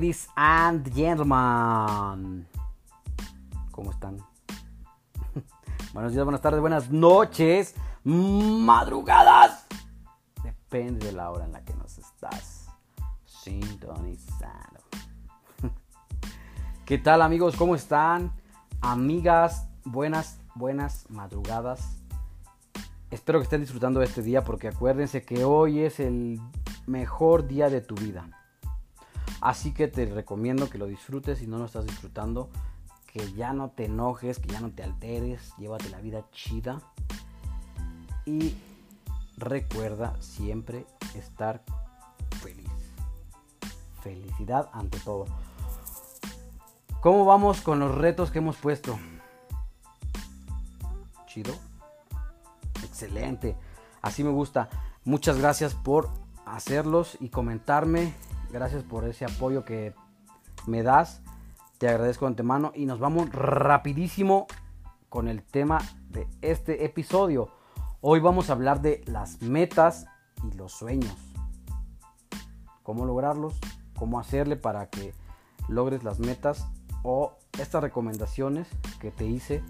Ladies and gentlemen, ¿cómo están? Buenos días, buenas tardes, buenas noches, madrugadas. Depende de la hora en la que nos estás sintonizando. ¿Qué tal amigos? ¿Cómo están? Amigas, buenas, buenas madrugadas. Espero que estén disfrutando de este día porque acuérdense que hoy es el mejor día de tu vida Así que te recomiendo que lo disfrutes si no lo estás disfrutando, que ya no te enojes, que ya no te alteres, llévate la vida chida. Y recuerda siempre estar feliz. Felicidad ante todo. ¿Cómo vamos con los retos que hemos puesto? Chido. Excelente. Así me gusta. Muchas gracias por hacerlos y comentarme Gracias por ese apoyo que me das. Te agradezco de antemano y nos vamos rapidísimo con el tema de este episodio. Hoy vamos a hablar de las metas y los sueños. Cómo lograrlos, cómo hacerle para que logres las metas o estas recomendaciones que te hice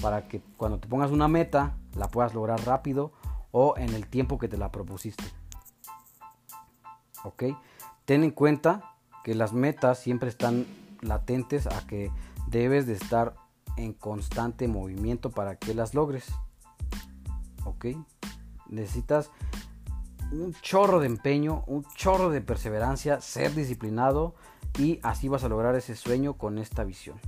para que cuando te pongas una meta la puedas lograr rápido o en el tiempo que te la propusiste. ¿Ok? Ten en cuenta que las metas siempre están latentes a que debes de estar en constante movimiento para que las logres. ¿Ok? Necesitas un chorro de empeño, un chorro de perseverancia, ser disciplinado y así vas a lograr ese sueño con esta visión.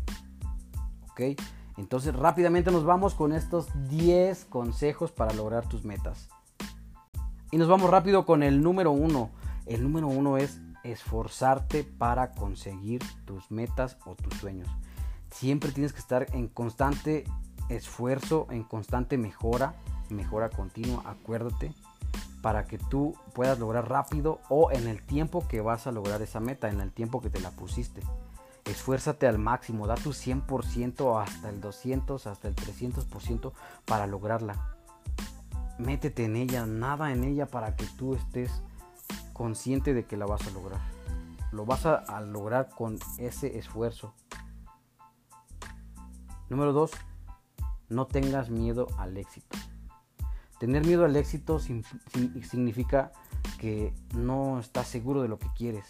¿Ok? Entonces rápidamente nos vamos con estos 10 consejos para lograr tus metas. Y nos vamos rápido con el número uno. El número uno es esforzarte para conseguir tus metas o tus sueños. Siempre tienes que estar en constante esfuerzo, en constante mejora, mejora continua, acuérdate, para que tú puedas lograr rápido o en el tiempo que vas a lograr esa meta, en el tiempo que te la pusiste. Esfuérzate al máximo, da tu 100% hasta el 200, hasta el 300% para lograrla. Métete en ella, nada en ella para que tú estés consciente de que la vas a lograr. Lo vas a, lograr con ese esfuerzo. Número 2. No tengas miedo al éxito. Tener miedo al éxito significa que no estás seguro de lo que quieres.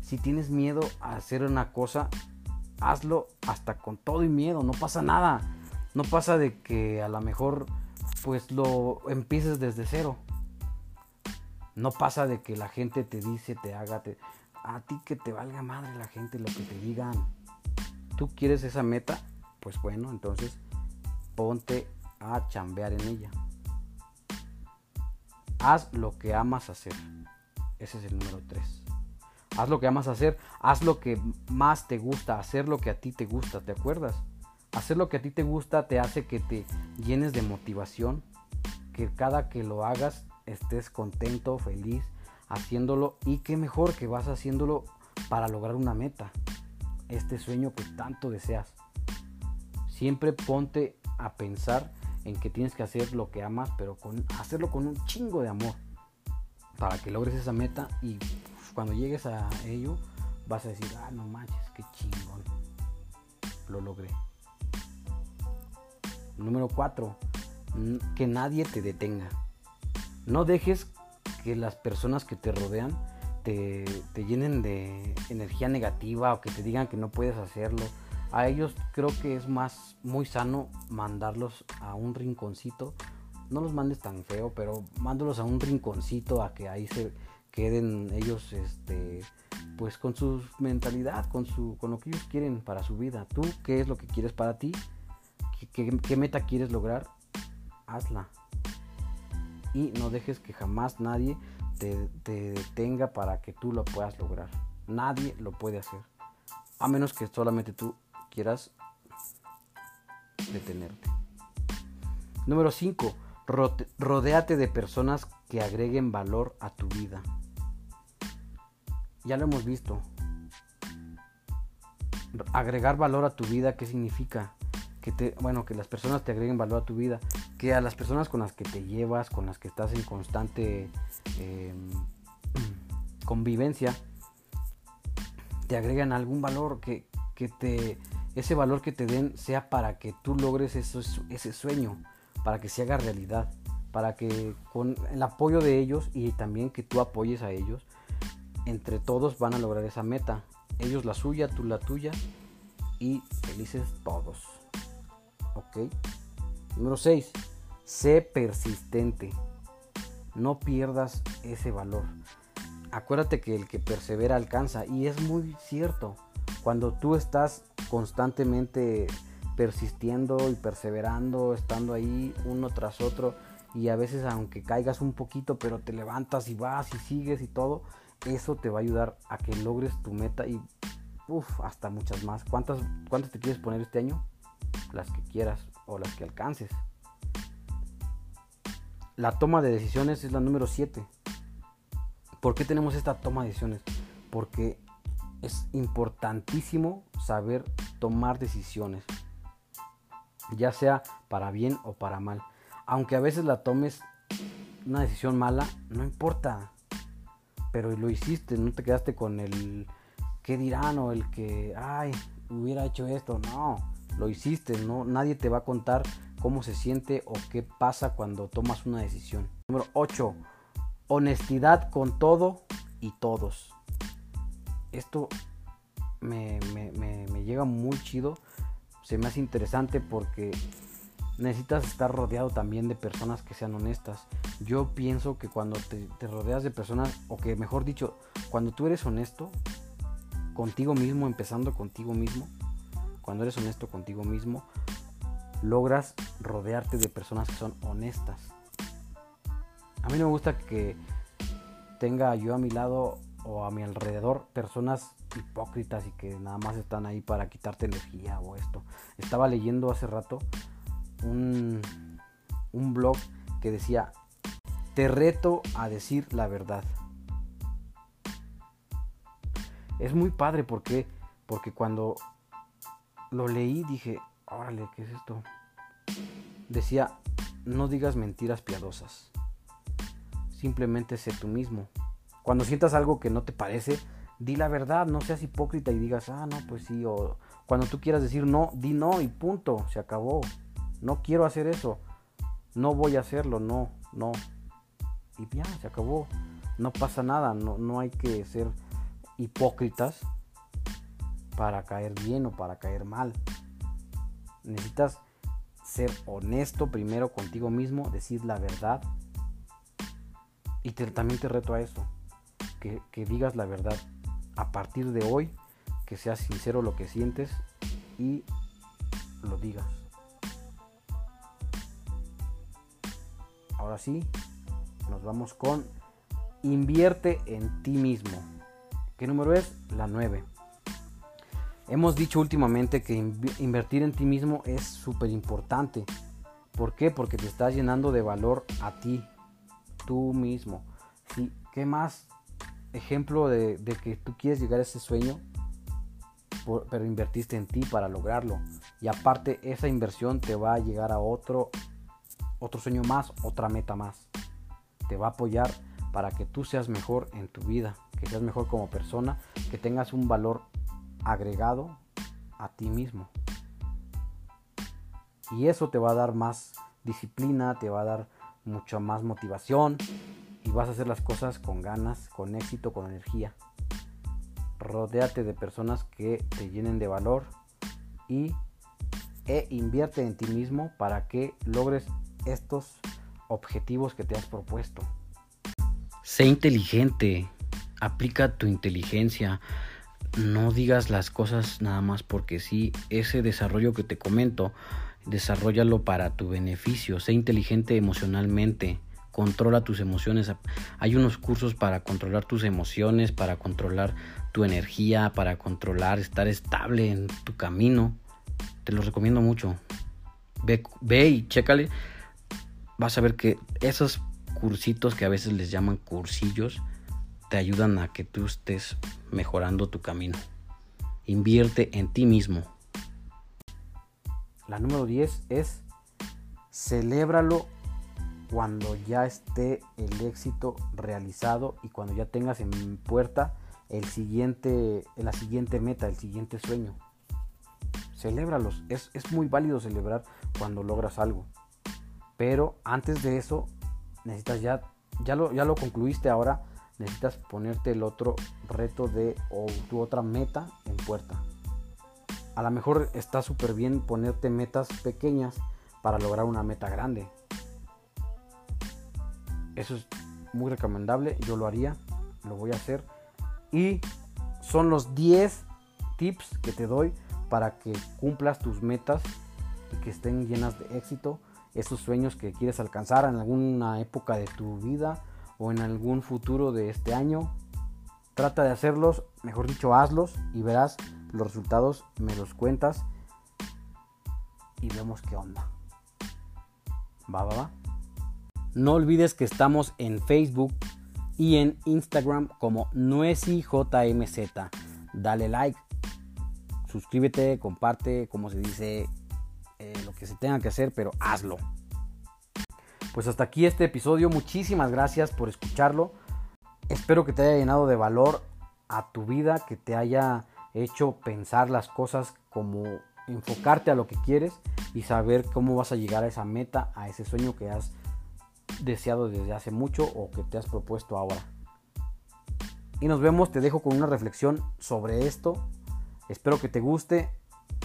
Si tienes miedo a hacer una cosa, hazlo hasta con todo y miedo, no pasa nada. No pasa de que a lo mejor pues lo empieces desde cero. No pasa de que la gente te dice, te haga, a ti que te valga madre la gente lo que te digan. ¿Tú quieres esa meta? Pues bueno, entonces ponte a chambear en ella. Haz lo que amas hacer. Ese es el número 3. Haz lo que amas hacer. Haz lo que más te gusta. Hacer lo que a ti te gusta. ¿Te acuerdas? Hacer lo que a ti te gusta te hace que te llenes de motivación. Que cada que lo hagas estés contento, feliz haciéndolo y qué mejor que vas haciéndolo para lograr una meta, este sueño que tanto deseas. Siempre ponte a pensar en que tienes que hacer lo que amas, pero con, hacerlo con un chingo de amor para que logres esa meta y cuando llegues a ello vas a decir, ah, no manches, qué chingón, lo logré. Número 4, que nadie te detenga. No dejes que las personas que te rodean te, llenen de energía negativa o que te digan que no puedes hacerlo. A ellos creo que es más muy sano mandarlos a un rinconcito. No los mandes tan feo, pero mándalos a un rinconcito a que ahí se queden ellos este pues con su mentalidad, con su con lo que ellos quieren para su vida. Tú qué es lo que quieres para ti? ¿Qué, meta quieres lograr? Hazla. Y no dejes que jamás nadie te, te detenga para que tú lo puedas lograr. Nadie lo puede hacer. A menos que solamente tú quieras detenerte. Número 5. Rodéate de personas que agreguen valor a tu vida. Ya lo hemos visto. Agregar valor a tu vida, ¿qué significa? Que te, bueno, que las personas te agreguen valor a tu vida, que a las personas con las que te llevas, con las que estás en constante em, convivencia, te agregan algún valor, que, que, te, ese valor que te den sea para que tú logres ese sueño, para que se haga realidad, para que con el apoyo de ellos y también que tú apoyes a ellos, entre todos van a lograr esa meta. Ellos la suya, tú la tuya y felices todos. ¿Ok? Número 6. Sé persistente. No pierdas ese valor. Acuérdate que el que persevera alcanza y es muy cierto. Cuando tú estás constantemente persistiendo y perseverando, estando ahí uno tras otro y a veces aunque caigas un poquito pero te levantas y vas y sigues y todo, eso te va a ayudar a que logres tu meta y uff, hasta muchas más. ¿Cuántas, ¿Cuántas te quieres poner este año? Las que quieras o las que alcances. La toma de decisiones es la número 7. ¿Por qué tenemos esta toma de decisiones? Porque es importantísimo saber tomar decisiones, ya sea para bien o para mal. Aunque a veces la tomes una decisión mala, no importa pero lo hiciste, no te quedaste con el qué dirán o el que, ay, hubiera hecho esto, no, lo hiciste, no, nadie te va a contar cómo se siente o qué pasa cuando tomas una decisión. Número 8. Honestidad con todo y todos. Esto me, llega muy chido, se me hace interesante porque necesitas estar rodeado también de personas que sean honestas. Yo pienso que cuando te, rodeas de personas, o que mejor dicho, cuando tú eres honesto contigo mismo, empezando contigo mismo, cuando eres honesto contigo mismo, logras rodearte de personas que son honestas. A mí no me gusta que tenga yo a mi lado o a mi alrededor personas hipócritas y que nada más están ahí para quitarte energía o esto. Estaba leyendo hace rato un, un blog que decía, te reto a decir la verdad. Es muy padre porque, porque cuando lo leí dije, órale, ¿qué es esto? Decía, no digas mentiras piadosas. Simplemente sé tú mismo. Cuando sientas algo que no te parece, di la verdad, no seas hipócrita y digas, ah, no, pues sí, o cuando tú quieras decir no, di no y punto, se acabó no quiero hacer eso, no voy a hacerlo, no, no. Y ya, se acabó. No pasa nada, no, no hay que ser hipócritas para caer bien o para caer mal. Necesitas ser honesto primero contigo mismo, decir la verdad. Y también te reto a eso, que, que digas la verdad. A partir de hoy, que seas sincero lo que sientes y lo digas. Ahora sí, nos vamos con invierte en ti mismo. ¿Qué número es? La 9. Hemos dicho últimamente que invertir en ti mismo es súper importante. ¿Por qué? Porque te estás llenando de valor a ti, tú mismo. ¿Sí? ¿Qué más ejemplo de, que tú quieres llegar a ese sueño? pero invertiste en ti para lograrlo. Y aparte esa inversión te va a llegar a otro otro sueño más, otra meta más. Te va a apoyar para que tú seas mejor en tu vida, que seas mejor como persona, que tengas un valor agregado a ti mismo. Y eso te va a dar más disciplina, te va a dar mucha más motivación y vas a hacer las cosas con ganas, con éxito, con energía. Rodéate de personas que te llenen de valor y e invierte en ti mismo para que logres estos objetivos que te has propuesto. Sé inteligente, aplica tu inteligencia. No digas las cosas nada más porque sí, ese desarrollo que te comento, desarrollalo para tu beneficio. Sé inteligente emocionalmente controla tus emociones. Hay unos cursos para controlar tus emociones, para controlar tu energía, para controlar, estar estable en tu camino. Te los recomiendo mucho. Ve, ve y chécale. Vas a ver que esos cursitos que a veces les llaman cursillos te ayudan a que tú estés mejorando tu camino. Invierte en ti mismo. La número 10 es celébralo cuando ya esté el éxito realizado y cuando ya tengas en puerta el siguiente, la siguiente meta, el siguiente sueño. Celébralos. Es, es muy válido celebrar cuando logras algo. Pero antes de eso, necesitas ya, ya lo, ya lo concluiste ahora, necesitas ponerte el otro reto de o tu otra meta en puerta. A lo mejor está súper bien ponerte metas pequeñas para lograr una meta grande. Eso es muy recomendable, yo lo haría, lo voy a hacer. Y son los 10 tips que te doy para que cumplas tus metas y que estén llenas de éxito. Esos sueños que quieres alcanzar en alguna época de tu vida o en algún futuro de este año. Trata de hacerlos, mejor dicho, hazlos y verás los resultados, me los cuentas y vemos qué onda. Va, va, va. No olvides que estamos en Facebook y en Instagram como NuesiJMZ. Dale like, suscríbete, comparte, como se dice, eh, lo que se tenga que hacer, pero hazlo. Pues hasta aquí este episodio. Muchísimas gracias por escucharlo. Espero que te haya llenado de valor a tu vida, que te haya hecho pensar las cosas como enfocarte a lo que quieres y saber cómo vas a llegar a esa meta, a ese sueño que has deseado desde hace mucho o que te has propuesto ahora. Y nos vemos, te dejo con una reflexión sobre esto. Espero que te guste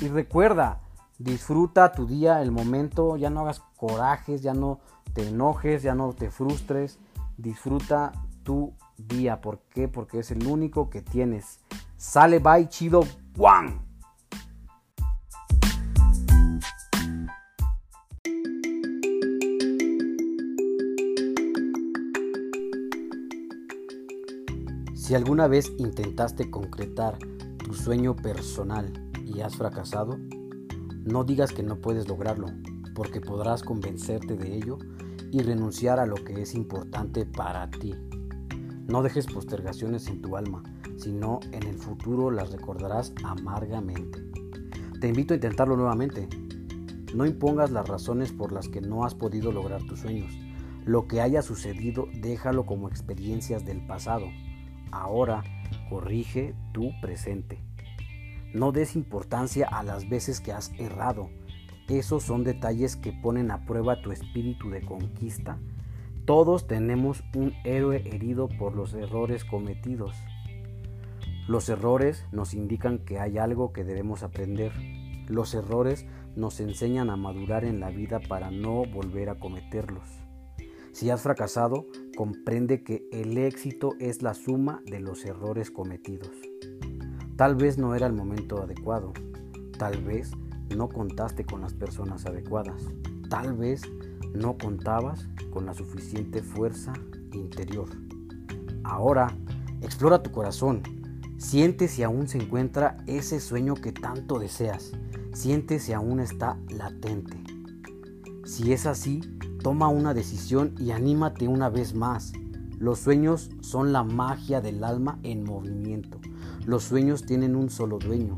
y recuerda, disfruta tu día, el momento, ya no hagas corajes, ya no te enojes, ya no te frustres, disfruta tu día. ¿Por qué? Porque es el único que tienes. Sale, bye, chido, Juan. Si alguna vez intentaste concretar tu sueño personal y has fracasado, no digas que no puedes lograrlo, porque podrás convencerte de ello y renunciar a lo que es importante para ti. No dejes postergaciones en tu alma, sino en el futuro las recordarás amargamente. Te invito a intentarlo nuevamente. No impongas las razones por las que no has podido lograr tus sueños. Lo que haya sucedido, déjalo como experiencias del pasado Ahora corrige tu presente. No des importancia a las veces que has errado. Esos son detalles que ponen a prueba tu espíritu de conquista. Todos tenemos un héroe herido por los errores cometidos. Los errores nos indican que hay algo que debemos aprender. Los errores nos enseñan a madurar en la vida para no volver a cometerlos. Si has fracasado, comprende que el éxito es la suma de los errores cometidos. Tal vez no era el momento adecuado, tal vez no contaste con las personas adecuadas, tal vez no contabas con la suficiente fuerza interior. Ahora, explora tu corazón, siente si aún se encuentra ese sueño que tanto deseas, siente si aún está latente. Si es así, Toma una decisión y anímate una vez más. Los sueños son la magia del alma en movimiento. Los sueños tienen un solo dueño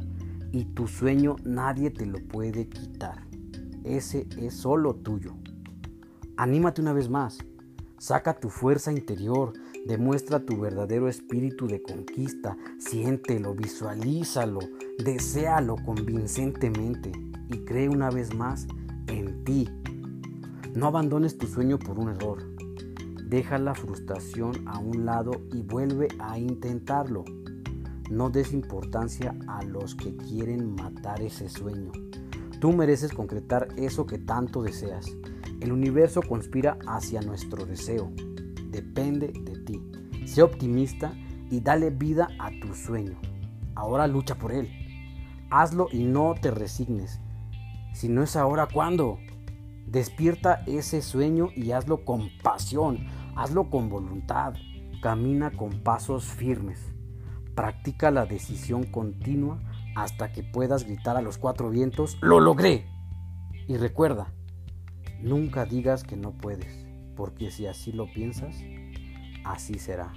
y tu sueño nadie te lo puede quitar. Ese es solo tuyo. Anímate una vez más. Saca tu fuerza interior, demuestra tu verdadero espíritu de conquista, siéntelo, visualízalo, deséalo convincentemente y cree una vez más en ti, no abandones tu sueño por un error. Deja la frustración a un lado y vuelve a intentarlo. No des importancia a los que quieren matar ese sueño. Tú mereces concretar eso que tanto deseas. El universo conspira hacia nuestro deseo. Depende de ti. Sé optimista y dale vida a tu sueño. Ahora lucha por él. Hazlo y no te resignes. Si no es ahora, ¿cuándo? Despierta ese sueño y hazlo con pasión, hazlo con voluntad. Camina con pasos firmes. Practica la decisión continua hasta que puedas gritar a los cuatro vientos, ¡lo logré! Y recuerda, nunca digas que no puedes, porque si así lo piensas, así será.